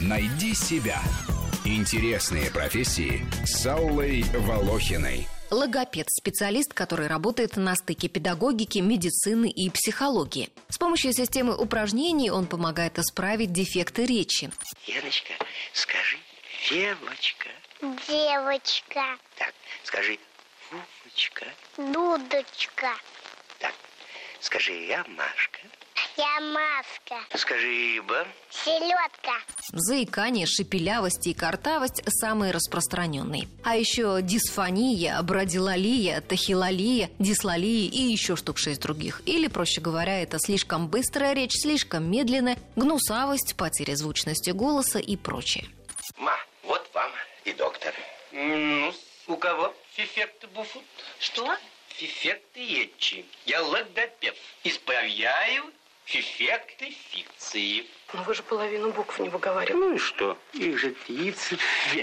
Найди себя. Интересные профессии с Аллой Волохиной. Логопед – специалист, который работает на стыке педагогики, медицины и психологии. С помощью системы упражнений он помогает исправить дефекты речи. Яночка, скажи девочка. Девочка, Так, скажи Вовочка. дудочка, Так, скажи я Машка. Я маска, Скажи Иба. селедка, Заикание, шепелявость и картавость – самые распространенные. А еще дисфония, брадилалия, тахилалия, дислалия и еще штук шесть других. Или, проще говоря, это слишком быстрая речь, слишком медленная, гнусавость, потеря звучности голоса и прочее. Ма, вот вам и доктор. Ну, у кого фифекты буфут? Что? Фифекты етчи. Я логопед. Исправляю фифекты фикции. Но вы же половину букв не выговариваете. Ну и что? Их же 32.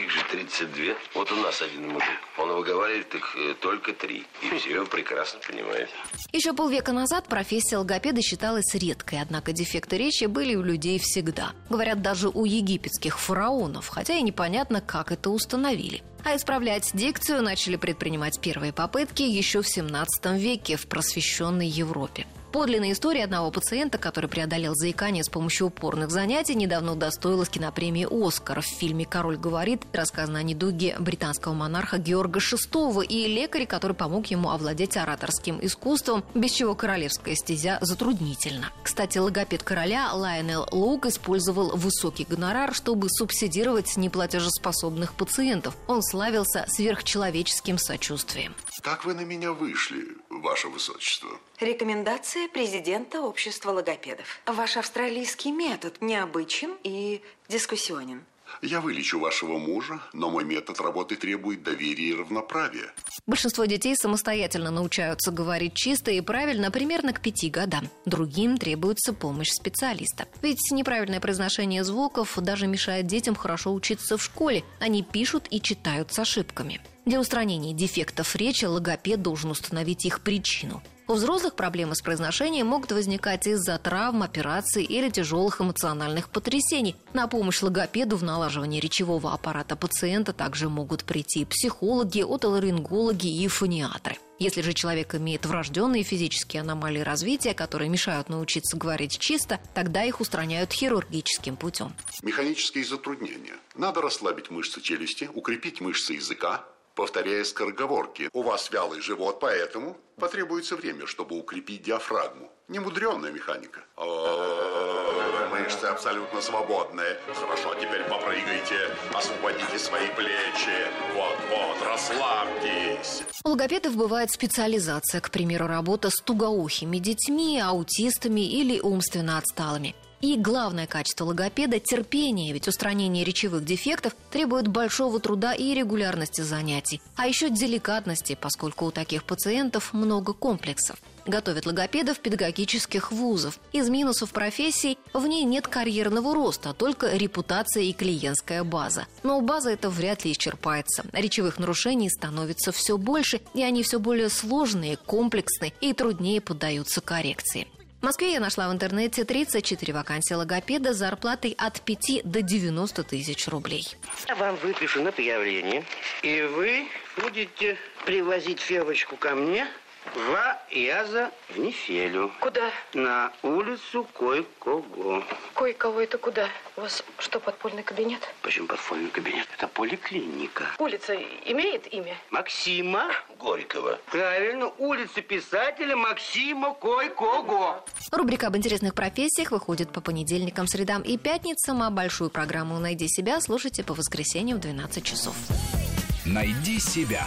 Их же 32. Вот у нас один мужик. Он выговаривает их э, только три. И все прекрасно понимает. Еще полвека назад профессия логопеда считалась редкой, однако дефекты речи были у людей всегда. Говорят, даже у египетских фараонов, хотя и непонятно, как это установили. А исправлять дикцию начали предпринимать первые попытки еще в 17 веке в просвещенной Европе. Подлинная история одного пациента, который преодолел заикание с помощью упорных занятий, недавно удостоилась кинопремии «Оскар» в фильме «Король говорит», рассказано о недуге британского монарха Георга VI и лекаре, который помог ему овладеть ораторским искусством, без чего королевская стезя затруднительна. Кстати, логопед короля Лайонел Лук использовал высокий гонорар, чтобы субсидировать неплатежеспособных пациентов. Он славился сверхчеловеческим сочувствием. Как вы на меня вышли, ваше высочество? Рекомендация президента общества логопедов. Ваш австралийский метод необычен и дискуссионен. Я вылечу вашего мужа, но мой метод работы требует доверия и равноправия. Большинство детей самостоятельно научаются говорить чисто и правильно примерно к пяти годам. Другим требуется помощь специалиста. Ведь неправильное произношение звуков даже мешает детям хорошо учиться в школе. Они пишут и читают с ошибками. Для устранения дефектов речи логопед должен установить их причину. У взрослых проблемы с произношением могут возникать из-за травм, операций или тяжелых эмоциональных потрясений. На помощь логопеду в налаживании речевого аппарата пациента также могут прийти психологи, отоларингологи и фониатры. Если же человек имеет врожденные физические аномалии развития, которые мешают научиться говорить чисто, тогда их устраняют хирургическим путем. Механические затруднения. Надо расслабить мышцы челюсти, укрепить мышцы языка, повторяя скороговорки. У вас вялый живот, поэтому потребуется время, чтобы укрепить диафрагму. Немудренная механика. Мышцы абсолютно свободные. Хорошо, теперь попрыгайте, освободите свои плечи. Вот-вот, расслабьтесь. У логопедов бывает специализация, к примеру, работа с тугоухими детьми, аутистами или умственно отсталыми. И главное качество логопеда – терпение, ведь устранение речевых дефектов требует большого труда и регулярности занятий, а еще деликатности, поскольку у таких пациентов много комплексов. Готовят логопедов педагогических вузов. Из минусов профессии в ней нет карьерного роста, а только репутация и клиентская база. Но база это вряд ли исчерпается. Речевых нарушений становится все больше, и они все более сложные, комплексные и труднее поддаются коррекции. В Москве я нашла в интернете 34 вакансии логопеда с зарплатой от 5 до 90 тысяч рублей. Вам выпишу на объявление, и вы будете привозить Февочку ко мне два яза в неделю. Куда? На улицу Кой-Кого. Кое-кого это куда? У вас что, подпольный кабинет? Почему подпольный кабинет? Это поликлиника. Улица имеет имя? Максима Горького. Правильно, улица писателя Максима Кой-Кого. Рубрика об интересных профессиях выходит по понедельникам, средам и пятницам, а большую программу «Найди себя» слушайте по воскресеньям в 12 часов. Найди себя.